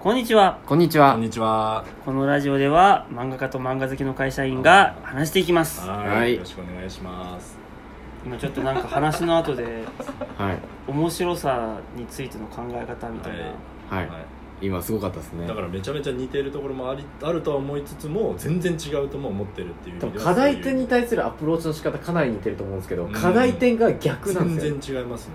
こんにちは。こんにちは。こんにちは。このラジオでは漫画家と漫画好きの会社員が話していきます。はい、はい。よろしくお願いします。今ちょっとなんか話の後ではい。面白さについての考え方みたいな、はい、はい。今すごかったですね。だからめちゃめちゃ似てるところもありあるとは思いつつも全然違うとも思ってるっていう意多分味では課題点に対するアプローチの仕方かなり似てると思うんですけど、うん。課題点が逆なんですよ全然違いますね。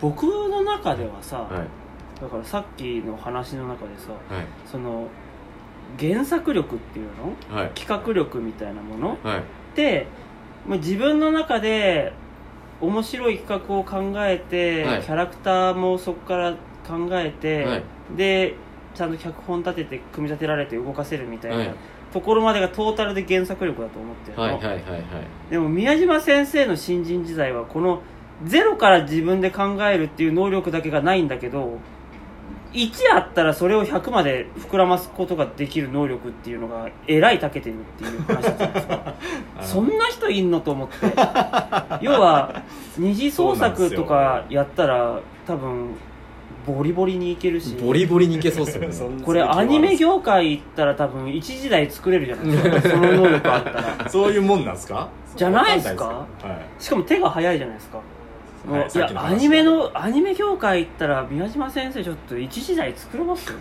僕の中ではさ、はいだからさっきの話の中でさはい。その原作力っていうの？はい。企画力みたいなもの？はい。ってもう自分の中で面白い企画を考えて、はい。キャラクターもそこから考えて、はい。でちゃんと脚本立てて組み立てられて動かせるみたいな、はい。ところまでがトータルで原作力だと思ってるの、はいはいはいはい。でも宮島先生の新人時代はこのゼロから自分で考えるっていう能力だけがないんだけど1あったらそれを100まで膨らますことができる能力っていうのがえらい長けてるっていう話じゃないですか。そんな人いんのと思って。要は二次創作とかやったら多分ボリボリにいけるし。ボリボリにいけそうっすよね。これアニメ業界行ったら多分一時代作れるじゃないですか。その能力あったらそういうもんなんですか？じゃないですけど。はい。しかも手が早いじゃないですかもうはいいやアニメのアニメ業界行ったら宮島先生ちょっと一時代作れますよ。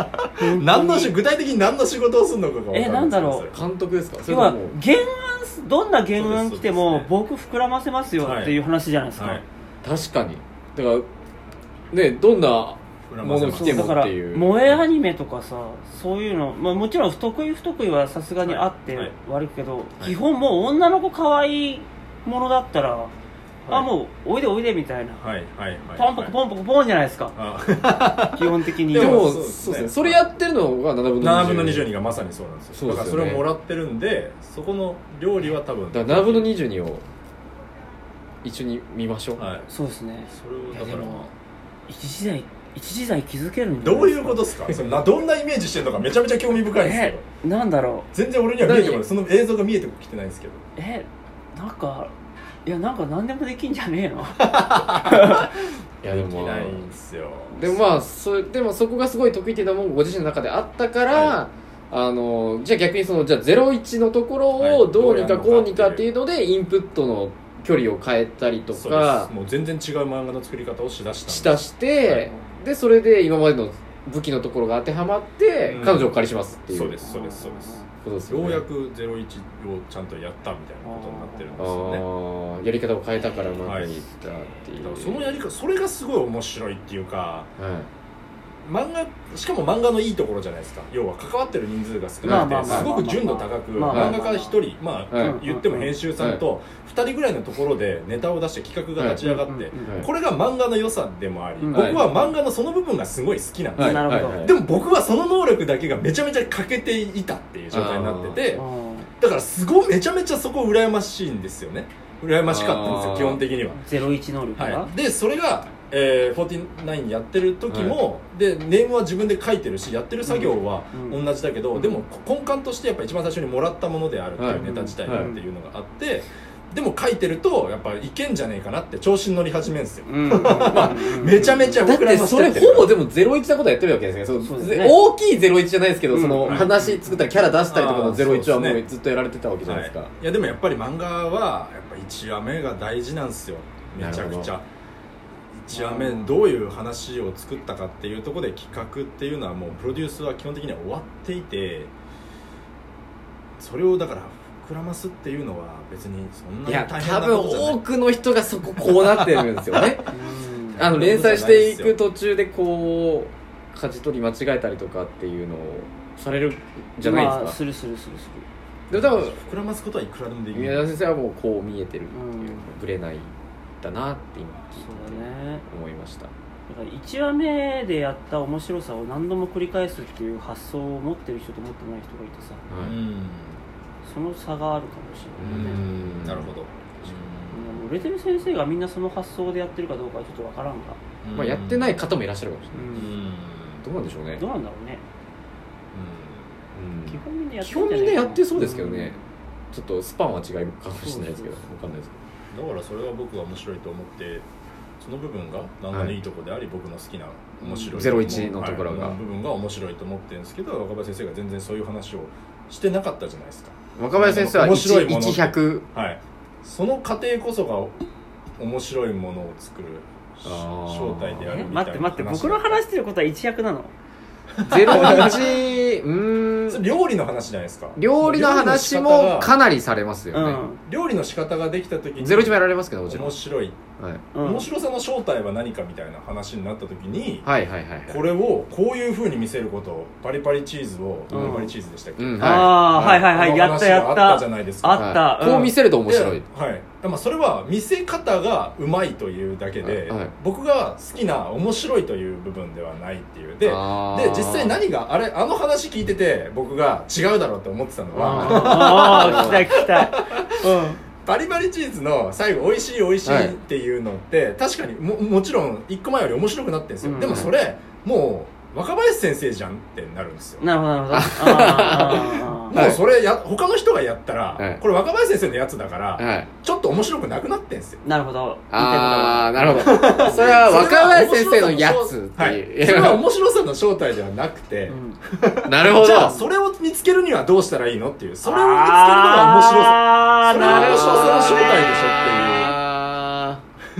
何のし具体的に何の仕事をするのかがえなんだろう。監督ですか？要は原案どんな原案来てもそうです僕膨らませますよっていう話じゃないですか、はい。確かに。だからねどんなもの来てもっていう。萌えアニメとかさそういうの、まあ、もちろん不得意不得意はさすがにあってはい。はい。悪いけど、い基本もう女の子可愛いものだったら、あはい。もうおいでおいでみたいな、はいはいはい。ポンポコポンポコポンじゃないですか、あ 基本的に。でもそうそうですね。ですね。それやってるのが7分の20 7分の22がまさにそうなんですよ。そうですよね。だからそれをもらってるんでそこの料理は多分。だから7分の22を一緒に見ましょう。はい。そうですね。それをいやだから。でも一時代一時代気づけるんじゃなどういうことですか？それなどんなイメージしてるのかめちゃめちゃ興味深いんですけどえなんだろ全然俺には見えてこない。その映像が見えてきてないんですけど。うえなんかいやなんか何でもできんじゃねえの。いやでも。できないんですよ。でもまあそでもそこがすごい得意っていうのもご自身の中であったから、はあのじゃあ逆にそのじゃあ01のところはい。をどうにかこうにかっていうのでインプットの距離を変えたりとかす。もう全然違う漫画の作り方をしだしたんしたして、でそれで今までの武器のところが当てはまって、うん。彼女をお借りしますっていう。そうですそうですそうですことですよね。ようやく01をちゃんとやったみたいなことになってるんですよね。やり方を変えたからうまくいったっていう、だからそのやり方それがすごい面白いっていうかはい漫画しかも漫画のいいところじゃないですか。要は関わってる人数が少なくてすごく純度高く漫画家1人まあはい。言っても編集さんと2人ぐらいのところでネタを出して企画が立ち上がってこれが漫画の良さでもありうん。僕は漫画のその部分がすごい好きなんですでも僕はその能力だけがめちゃめちゃ欠けていたっていう状態になっててうんだからすごいめちゃめちゃそこ羨ましいんですよね羨ましかったんですよあー。基本的には。ゼロ一能力が、はい、でそれが、えー、49やってる時も、でネームは自分で書いてるしやってる作業はうん。同じだけど、うん。でも根幹としてやっぱ一番最初にもらったものであるってはい。いうネタ自体がっていうのがあって、でも書いてるとやっぱいけんじゃねえかなって調子に乗り始めるんですよ、うん。うんめちゃめちゃだっ膨ら。それほぼでも01なことやってるわけですねそうそうですね。大きい01じゃないですけど、うん。そのはい。話作ったりキャラ出したりとかのあーそう01はもうずっとやられてたわけじゃないですか、はい、いやでもやっぱり漫画はやっぱ1話目が大事なんですよ。めちゃくちゃ。1話目どういう話を作ったかっていうところで企画っていうのはもうプロデュースは基本的には終わっていてそれをだから膨らますっていうのは別にそんないやに大変多なことじゃない。分多くの人がそここうなってるんですよね。うん。あの連載していく途中でこう舵取り間違えたりとかっていうのをされるんじゃないですか、まあするするするするでも多分膨らますことはいくらでもできる。宮田先生はもうこう見えてるっていう、うん。ぶれないんだなって今聞いそうてだね思いました。だから1話目でやった面白さを何度も繰り返すっていう発想を持ってる人と持ってない人がいてさうんその差があるかもしれないね。うん。なるほど。うん。売れてる先生がみんなその発想でやってるかどうかはちょっとわからんがまあ、やってないい方もいらっしゃるかもしれうない、ん。どうなんでしょうね。どうなんだろうね。うん基本みん。なやって基本みんなやってそうですけどんね、ちょっとスパンは違いかもしれないですけどわかんないですけだからそれは僕は面白いと思ってその部分が漫画のいいとこであり、僕の好きな面白いゼロ一のところが。はい。部分が面白いと思ってるんですけど若林先生が全然そういう話をしてなかったじゃないですか。若林先生は面白いもの1100はい。その過程こそが面白いものを作る正体であるえみたいな待って待って僕の話してることは一役なの？ゼロ一それ料理の話じゃないですか。料理の話もかなりされますよね、うん。料理の仕方ができた時にゼロ一もやられますけどもちろん。面白い、はい、うん。面白さの正体は何かみたいな話になった時に、はいはいはいはい。これをこういうふうに見せることパリパリチーズを、うん。パリパリチーズでしたっけ、うんああはい。はいはいやったやっあったじゃたないですか。あった。はい。こう見せると面白い。ではい。まあ、それは見せ方がうまいというだけで、はい。僕が好きな面白いという部分ではないっていう。であー。で実際何があれあの話聞いてて僕が違うだろうと思ってたのは、ああ聞きたい聞きたいバリバリチーズの最後美味しい美味しいっていうのって、確かにももちろん一個前より面白くなってるんですよ、うん。でもそれもう若林先生じゃんってなるんですよ。うんなるほどなるほど もうそれや他の人がやったら、はい。これ若林先生のやつだから、はい。ちょっと面白くなくなってんすよ。なるほど。ああなるほど。それは若林先生のやつってはい それは面白さの正体ではなくて、うん。なるほど。じゃあそれを見つけるにはどうしたらいいのっていう。それを見つけるのが面白さ。あーそれがなるほど面白さの正体でしょっていう。あ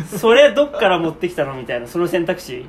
それどっから持ってきたのみたいなその選択肢？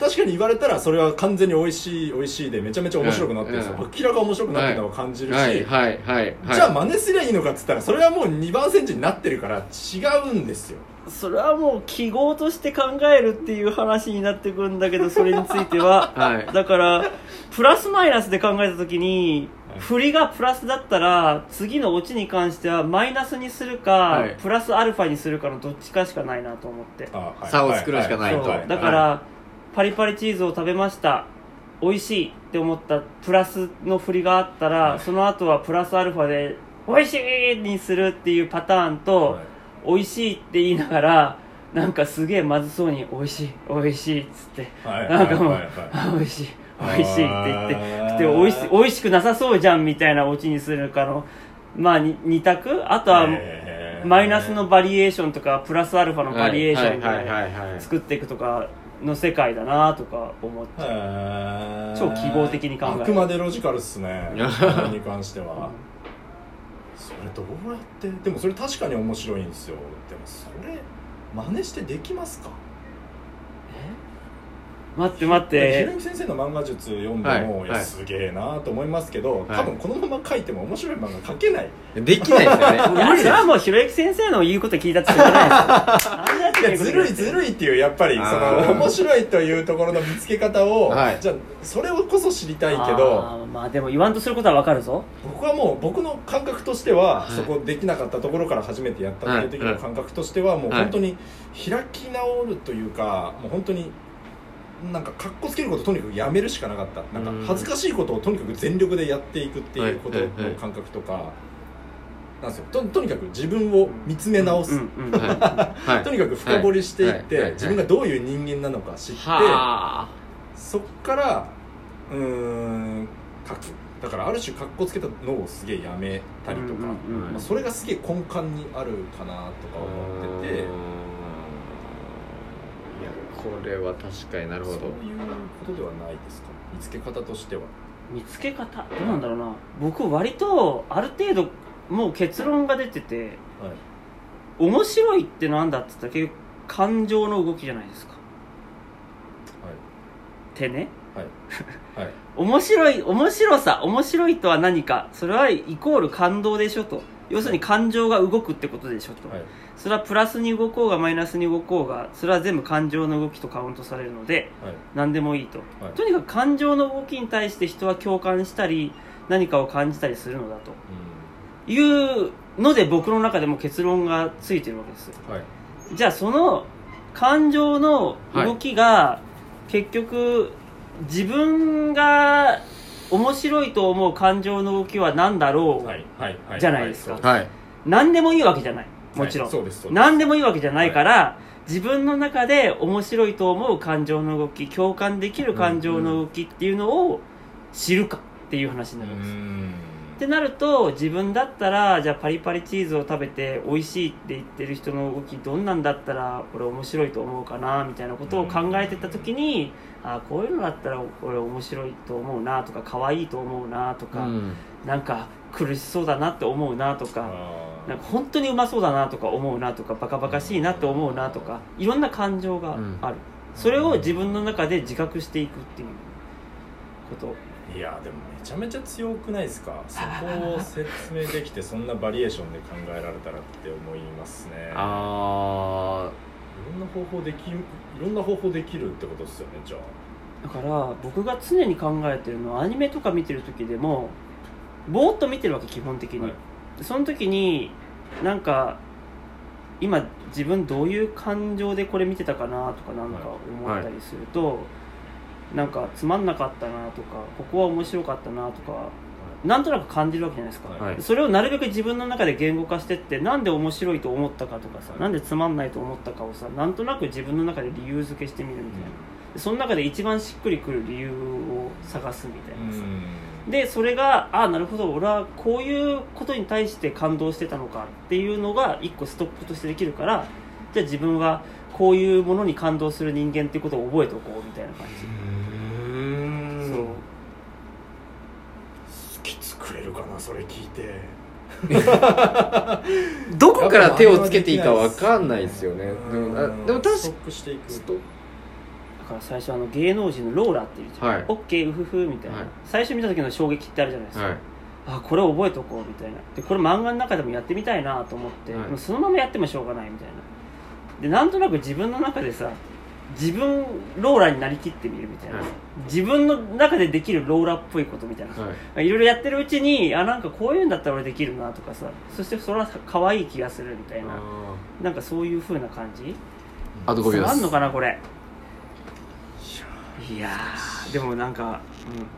確かに言われたらそれは完全に美味しい美味しいでめちゃめちゃ面白くなってるんですよ、うん。明らか面白くなってるのを感じるし、はい。はい。はい。はい。じゃあ真似すりゃいいのかっつったらそれはもう2番センチになってるから違うんですよそれはもう記号として考えるっていう話になってくるんだけどそれについては。はい。だからプラスマイナスで考えた時にはい。振りがプラスだったら次のオチに関してはマイナスにするか、はい。プラスアルファにするかのどっちかしかないなと思って。あはい。差を作るしかない。そうと。はい。だから、パリパリチーズを食べました。美味しいって思ったプラスの振りがあったら、その後はプラスアルファで美味しいにするっていうパターンと、はい美味しいって言いながらなんかすげえまずそうに美味しい美味しいっつってはいなんかもう、美味しい美味しいって言ってあー。で美味し美味しくなさそうじゃんみたいなオチにするかのまあに二択？あとはマイナスのバリエーションとかプラスアルファのバリエーションで作っていくとかの世界だなとか思って。超記号的に考える。あくまでロジカルっすね。に関してはそれどうやって？でもそれ確かに面白いんですよ。でもそれ真似してできますか？待って待っひてろゆき先生の漫画術読んではいも、いやはい。すげえなと思いますけど、はい。多分このまま書いても面白い漫画描けない。できないですよね。いやそれはもうひろゆき先生の言うこと聞いたってしょうがないですよ やずるいずるいっていうやっぱりその面白いというところの見つけ方を、はい。じゃあそれをこそ知りたいけあどーまあでも言わんとすることはわかるぞ。僕はもう僕の感覚としては、はい。そこできなかったところから初めてやったっていう時の感覚としては、もうはい。本当に開き直るというかもう本当になんかかっこつけることをとにかくやめるしかなかった。なんうん。か恥ずかしいことをとにかく全力でやっていくっていうことのはい。はい。はい。感覚とか、なんですよ。ととにかく自分を見つめ直す、とにかく深掘りしていって、自分がどういう人間なのか知って、はそっからうーん書く。だからある種かっこつけたのをすげえやめたりとか、まあ、それがすげえ根幹にあるかなとか思ってて。いやこれは確かになるほど。そういうことではないですか？見つけ方としては。見つけ方？どうなんだろうな。僕割とある程度もう結論が出ててはい。面白いってなんだって言ったら結局感情の動きじゃないですか。ってね。はい。はい。面白い面白さ面白いとは何かそれはイコール感動でしょと。要するに感情が動くってことでしょと、はい。それはプラスに動こうがマイナスに動こうがそれは全部感情の動きとカウントされるのではい。何でもいいと、はい。とにかく感情の動きに対して人は共感したり何かを感じたりするのだというので僕の中でも結論がついてるわけです。うんはい。じゃあその感情の動きが結局自分が面白いと思う感情の動きは何だろう、はいはいはい。じゃないですか。ははい。何でもいいわけじゃない。もちろん、はい。何でもいいわけじゃないから、自分の中で面白いと思う感情の動き共感できる感情の動きっていうのを知るかっていう話にうなるんです、んってなると自分だったらじゃあパリパリチーズを食べて美味しいって言ってる人の動きどんなんだったら俺面白いと思うかなみたいなことを考えてた時に、あこういうのだったら俺面白いと思うなとか可愛いと思うなとか、うん。なんか苦しそうだなって思うなとか。あなんか本当にうまそうだなとか思うなとかバカバカしいなって思うなとかいろんな感情がある、それを自分の中で自覚していくっていうこと。ーいやでもめちゃめちゃ強くないですか？そこを説明できてそんなバリエーションで考えられたらって思いますね。あいろんな方法できいろんな方法できるってことですよねじゃあ。だから僕が常に考えてるのはアニメとか見てる時でもぼーっと見てるわけ基本的に、はい。その時になんか今自分どういう感情でこれ見てたかなとかなんか思ったりすると、なんかつまんなかったなとかここは面白かったなとかなんとなく感じるわけじゃないですか、はい。はいそれをなるべく自分の中で言語化してってなんで面白いと思ったかとかさなんでつまんないと思ったかをさなんとなく自分の中で理由付けしてみるみたいな、その中で一番しっくりくる理由を探すみたいなさ、でそれがああなるほど俺はこういうことに対して感動してたのかっていうのが一個ストックとしてできるからじゃあ自分はこういうものに感動する人間っていうことを覚えておこうみたいな感じ、うんそう好き作れるかなそれ聞いて。どあだから手をつけていいかわかんないですよね。でもでも確かストックしていく。ストだから最初あの芸能人のローラっていうじゃん、はい。オッケーウフフみたいな、はい。最初見た時の衝撃ってあるじゃないですか、はい。あこれ覚えとこうみたいな。でこれ漫画の中でもやってみたいなと思って、はい。もうそのままやってもしょうがないみたいな。でなんとなく自分の中でさ自分ローラになりきってみるみたいな、はい。自分の中でできるローラっぽいことみたいな、はい。いろいろやってるうちにあなんかこういうんだったら俺できるなとかさ。そしてそれは可愛い気がするみたいな。なんかそういう風な感じ。あと5秒ですあんのかなこれ。いやー。でもなんか、